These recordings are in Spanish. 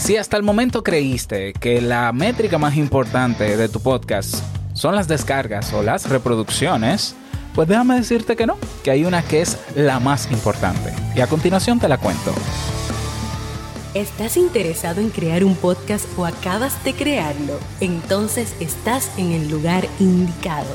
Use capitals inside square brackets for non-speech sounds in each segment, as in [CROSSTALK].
Si hasta el momento creíste que la métrica más importante de tu podcast son las descargas o las reproducciones, pues déjame decirte que no, que hay una que es la más importante. Y a continuación te la cuento. ¿Estás interesado en crear un podcast o acabas de crearlo? Entonces estás en el lugar indicado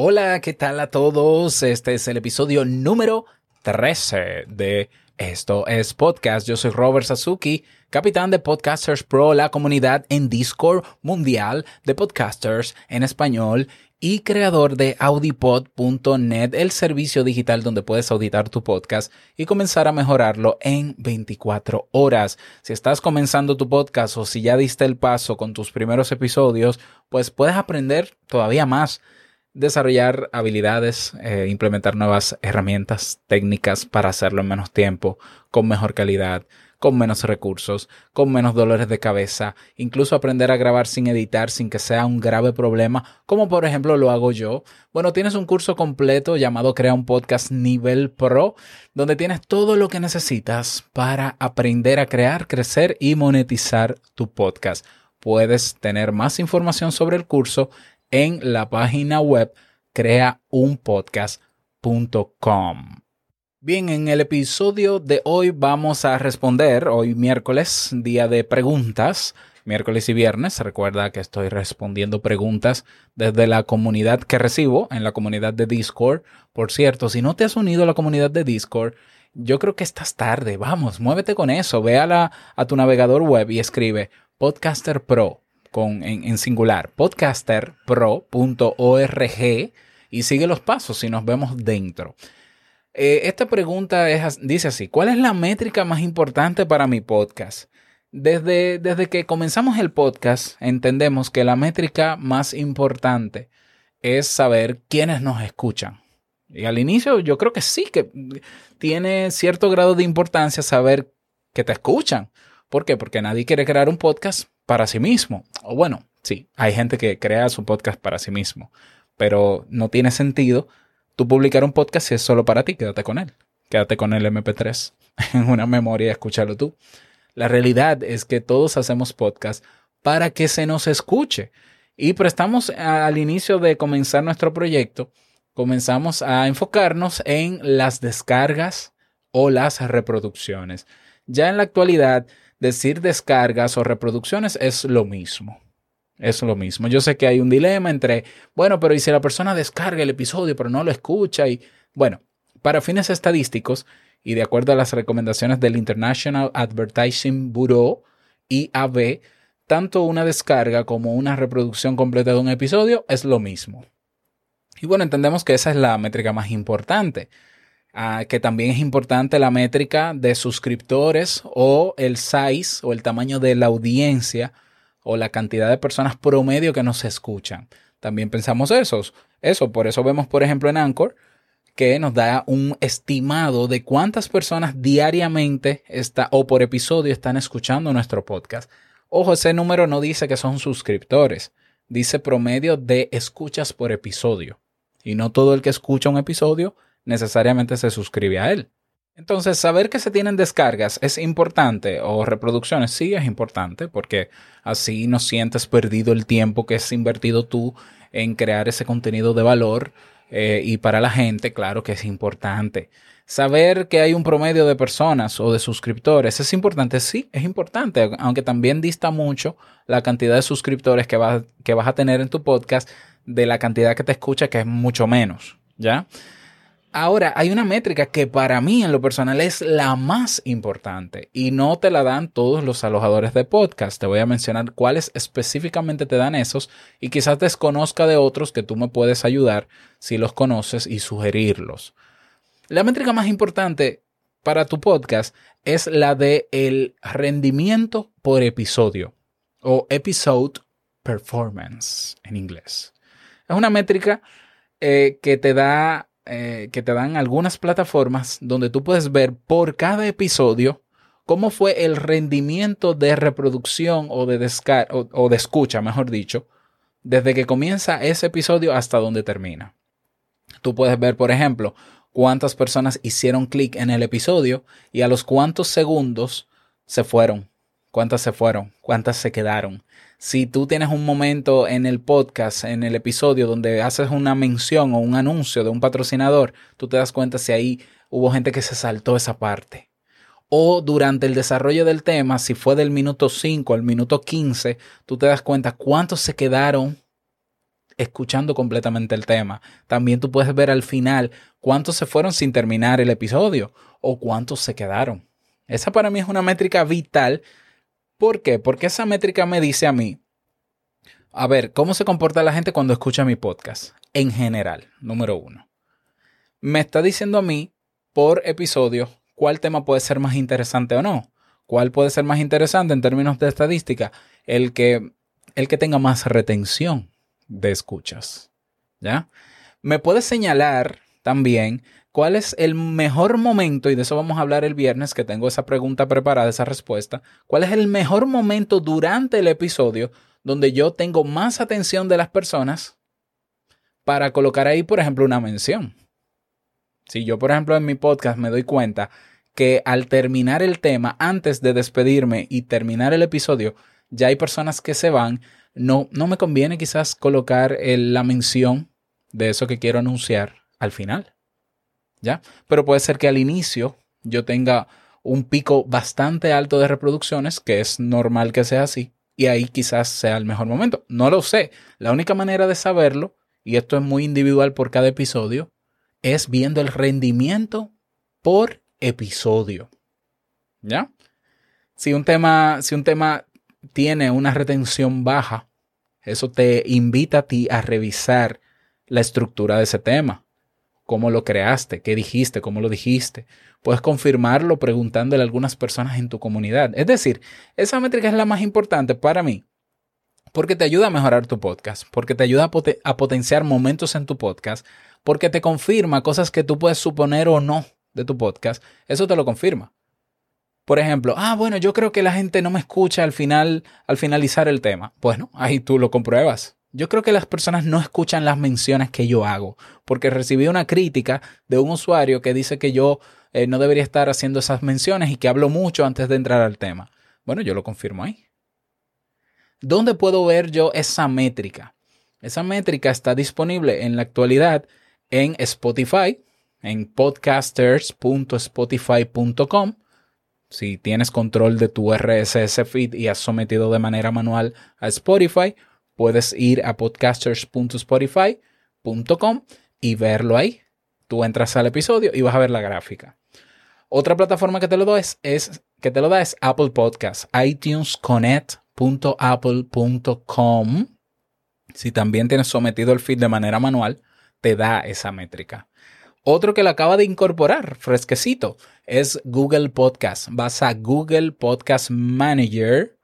Hola, ¿qué tal a todos? Este es el episodio número 13 de Esto es Podcast. Yo soy Robert Sasuki, capitán de Podcasters Pro, la comunidad en Discord mundial de podcasters en español y creador de audipod.net, el servicio digital donde puedes auditar tu podcast y comenzar a mejorarlo en 24 horas. Si estás comenzando tu podcast o si ya diste el paso con tus primeros episodios, pues puedes aprender todavía más desarrollar habilidades, eh, implementar nuevas herramientas técnicas para hacerlo en menos tiempo, con mejor calidad, con menos recursos, con menos dolores de cabeza, incluso aprender a grabar sin editar sin que sea un grave problema, como por ejemplo lo hago yo. Bueno, tienes un curso completo llamado Crea un podcast nivel pro, donde tienes todo lo que necesitas para aprender a crear, crecer y monetizar tu podcast. Puedes tener más información sobre el curso en la página web creaunpodcast.com. Bien, en el episodio de hoy vamos a responder, hoy miércoles, día de preguntas, miércoles y viernes. Recuerda que estoy respondiendo preguntas desde la comunidad que recibo, en la comunidad de Discord. Por cierto, si no te has unido a la comunidad de Discord, yo creo que estás tarde. Vamos, muévete con eso. Ve a, a tu navegador web y escribe Podcaster Pro con, en, singular, podcasterpro.org y sigue los pasos y nos vemos dentro. Eh, esta pregunta dice así, ¿cuál es la métrica más importante para mi podcast? Desde, desde que comenzamos el podcast entendemos que la métrica más importante es saber quiénes nos escuchan. Y al inicio yo creo que sí, que tiene cierto grado de importancia saber que te escuchan. ¿Por qué? Porque nadie quiere crear un podcast para sí mismo. O bueno, sí, hay gente que crea su podcast para sí mismo, pero no tiene sentido tú publicar un podcast si es solo para ti, quédate con él. Quédate con el MP3 [LAUGHS] en una memoria y escúchalo tú. La realidad es que todos hacemos podcast para que se nos escuche. Y prestamos al inicio de comenzar nuestro proyecto, comenzamos a enfocarnos en las descargas o las reproducciones. Ya en la actualidad, decir descargas o reproducciones es lo mismo. Es lo mismo. Yo sé que hay un dilema entre, bueno, pero ¿y si la persona descarga el episodio pero no lo escucha? Y bueno, para fines estadísticos y de acuerdo a las recomendaciones del International Advertising Bureau, IAB, tanto una descarga como una reproducción completa de un episodio es lo mismo. Y bueno, entendemos que esa es la métrica más importante. Ah, que también es importante la métrica de suscriptores o el size o el tamaño de la audiencia o la cantidad de personas promedio que nos escuchan. También pensamos eso. Eso, por eso vemos, por ejemplo, en Anchor, que nos da un estimado de cuántas personas diariamente está, o por episodio están escuchando nuestro podcast. Ojo, ese número no dice que son suscriptores, dice promedio de escuchas por episodio. Y no todo el que escucha un episodio necesariamente se suscribe a él. Entonces, saber que se tienen descargas es importante o reproducciones sí es importante porque así no sientes perdido el tiempo que has invertido tú en crear ese contenido de valor eh, y para la gente, claro que es importante. Saber que hay un promedio de personas o de suscriptores es importante, sí, es importante, aunque también dista mucho la cantidad de suscriptores que vas, que vas a tener en tu podcast de la cantidad que te escucha, que es mucho menos, ¿ya? Ahora, hay una métrica que para mí en lo personal es la más importante y no te la dan todos los alojadores de podcast. Te voy a mencionar cuáles específicamente te dan esos y quizás desconozca de otros que tú me puedes ayudar si los conoces y sugerirlos. La métrica más importante para tu podcast es la de el rendimiento por episodio o episode performance en inglés. Es una métrica eh, que te da eh, que te dan algunas plataformas donde tú puedes ver por cada episodio cómo fue el rendimiento de reproducción o de, o de escucha, mejor dicho, desde que comienza ese episodio hasta donde termina. Tú puedes ver, por ejemplo, cuántas personas hicieron clic en el episodio y a los cuántos segundos se fueron, cuántas se fueron, cuántas se quedaron. Si tú tienes un momento en el podcast, en el episodio, donde haces una mención o un anuncio de un patrocinador, tú te das cuenta si ahí hubo gente que se saltó esa parte. O durante el desarrollo del tema, si fue del minuto 5 al minuto 15, tú te das cuenta cuántos se quedaron escuchando completamente el tema. También tú puedes ver al final cuántos se fueron sin terminar el episodio o cuántos se quedaron. Esa para mí es una métrica vital. ¿Por qué? Porque esa métrica me dice a mí, a ver, ¿cómo se comporta la gente cuando escucha mi podcast? En general, número uno. Me está diciendo a mí por episodio cuál tema puede ser más interesante o no. ¿Cuál puede ser más interesante en términos de estadística? El que, el que tenga más retención de escuchas. ¿Ya? Me puedes señalar también cuál es el mejor momento, y de eso vamos a hablar el viernes, que tengo esa pregunta preparada, esa respuesta. ¿Cuál es el mejor momento durante el episodio donde yo tengo más atención de las personas para colocar ahí, por ejemplo, una mención? Si yo, por ejemplo, en mi podcast me doy cuenta que al terminar el tema, antes de despedirme y terminar el episodio, ya hay personas que se van, no, no me conviene quizás colocar la mención de eso que quiero anunciar al final. Pero puede ser que al inicio yo tenga un pico bastante alto de reproducciones, que es normal que sea así, y ahí quizás sea el mejor momento. No lo sé. La única manera de saberlo, y esto es muy individual por cada episodio, es viendo el rendimiento por episodio. ¿Ya? Si un tema, si un tema tiene una retención baja, eso te invita a ti a revisar la estructura de ese tema. Cómo lo creaste, qué dijiste, cómo lo dijiste. Puedes confirmarlo preguntándole a algunas personas en tu comunidad. Es decir, esa métrica es la más importante para mí porque te ayuda a mejorar tu podcast, porque te ayuda a, potenciar momentos en tu podcast, porque te confirma cosas que tú puedes suponer o no de tu podcast. Eso te lo confirma. Por ejemplo, ah, bueno, yo creo que la gente no me escucha al final, al finalizar el tema. Bueno, ahí tú lo compruebas. Yo creo que las personas no escuchan las menciones que yo hago, porque recibí una crítica de un usuario que dice que yo eh, no debería estar haciendo esas menciones y que hablo mucho antes de entrar al tema. Bueno, yo lo confirmo ahí. ¿Dónde puedo ver yo esa métrica? Esa métrica está disponible en la actualidad en Spotify, en podcasters.spotify.com si tienes control de tu RSS feed y has sometido de manera manual a Spotify, puedes ir a podcasters.spotify.com y verlo ahí. Tú entras al episodio y vas a ver la gráfica. Otra plataforma que te lo da es, que te lo da es Apple Podcasts, iTunesConnect.apple.com. Si también tienes sometido el feed de manera manual, te da esa métrica. Otro que lo acaba de incorporar, fresquecito, es Google Podcast. Vas a Google Podcast Manager,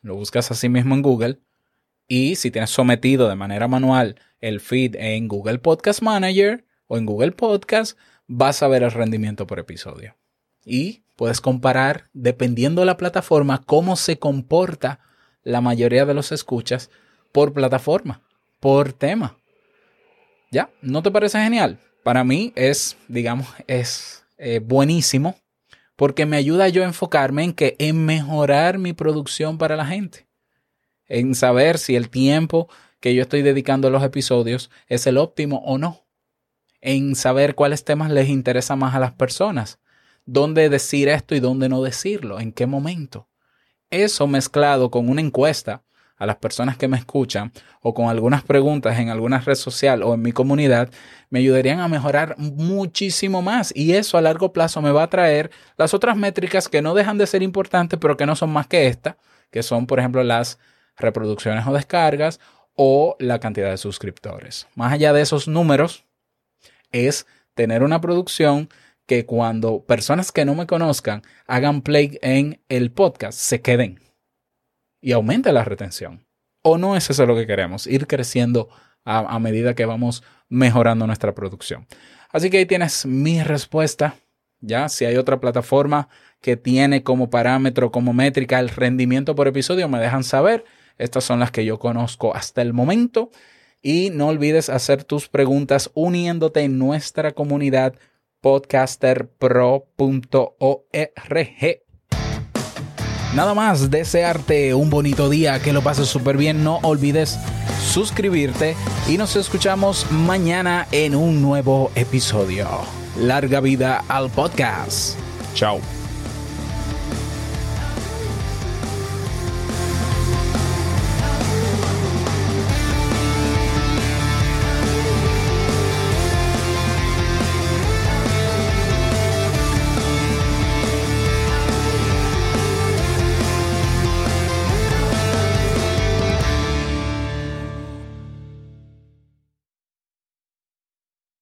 lo buscas así mismo en Google, y si tienes sometido de manera manual el feed en Google Podcast Manager o en Google Podcast, vas a ver el rendimiento por episodio. Y puedes comparar, dependiendo de la plataforma, cómo se comporta la mayoría de los escuchas por plataforma, por tema. ¿Ya? ¿No te parece genial? para mí es, digamos, es eh, buenísimo porque me ayuda yo a enfocarme en que en mejorar mi producción para la gente, en saber si el tiempo que yo estoy dedicando a los episodios es el óptimo o no, en saber cuáles temas les interesa más a las personas, dónde decir esto y dónde no decirlo, en qué momento. Eso mezclado con una encuesta a las personas que me escuchan o con algunas preguntas en alguna red social o en mi comunidad, me ayudarían a mejorar muchísimo más. Y eso a largo plazo me va a traer las otras métricas que no dejan de ser importantes, pero que no son más que esta, que son, por ejemplo, las reproducciones o descargas o la cantidad de suscriptores. Más allá de esos números, es tener una producción que cuando personas que no me conozcan hagan play en el podcast, se queden y aumente la retención. ¿O no es eso lo que queremos? Ir creciendo a, medida que vamos mejorando nuestra producción. Así que ahí tienes mi respuesta. Ya, si hay otra plataforma que tiene como parámetro, como métrica el rendimiento por episodio, me dejan saber. Estas son las que yo conozco hasta el momento. Y no olvides hacer tus preguntas uniéndote en nuestra comunidad podcasterpro.org. Nada más, desearte un bonito día, que lo pases súper bien. No olvides suscribirte y nos escuchamos mañana en un nuevo episodio. Larga vida al podcast. Chao.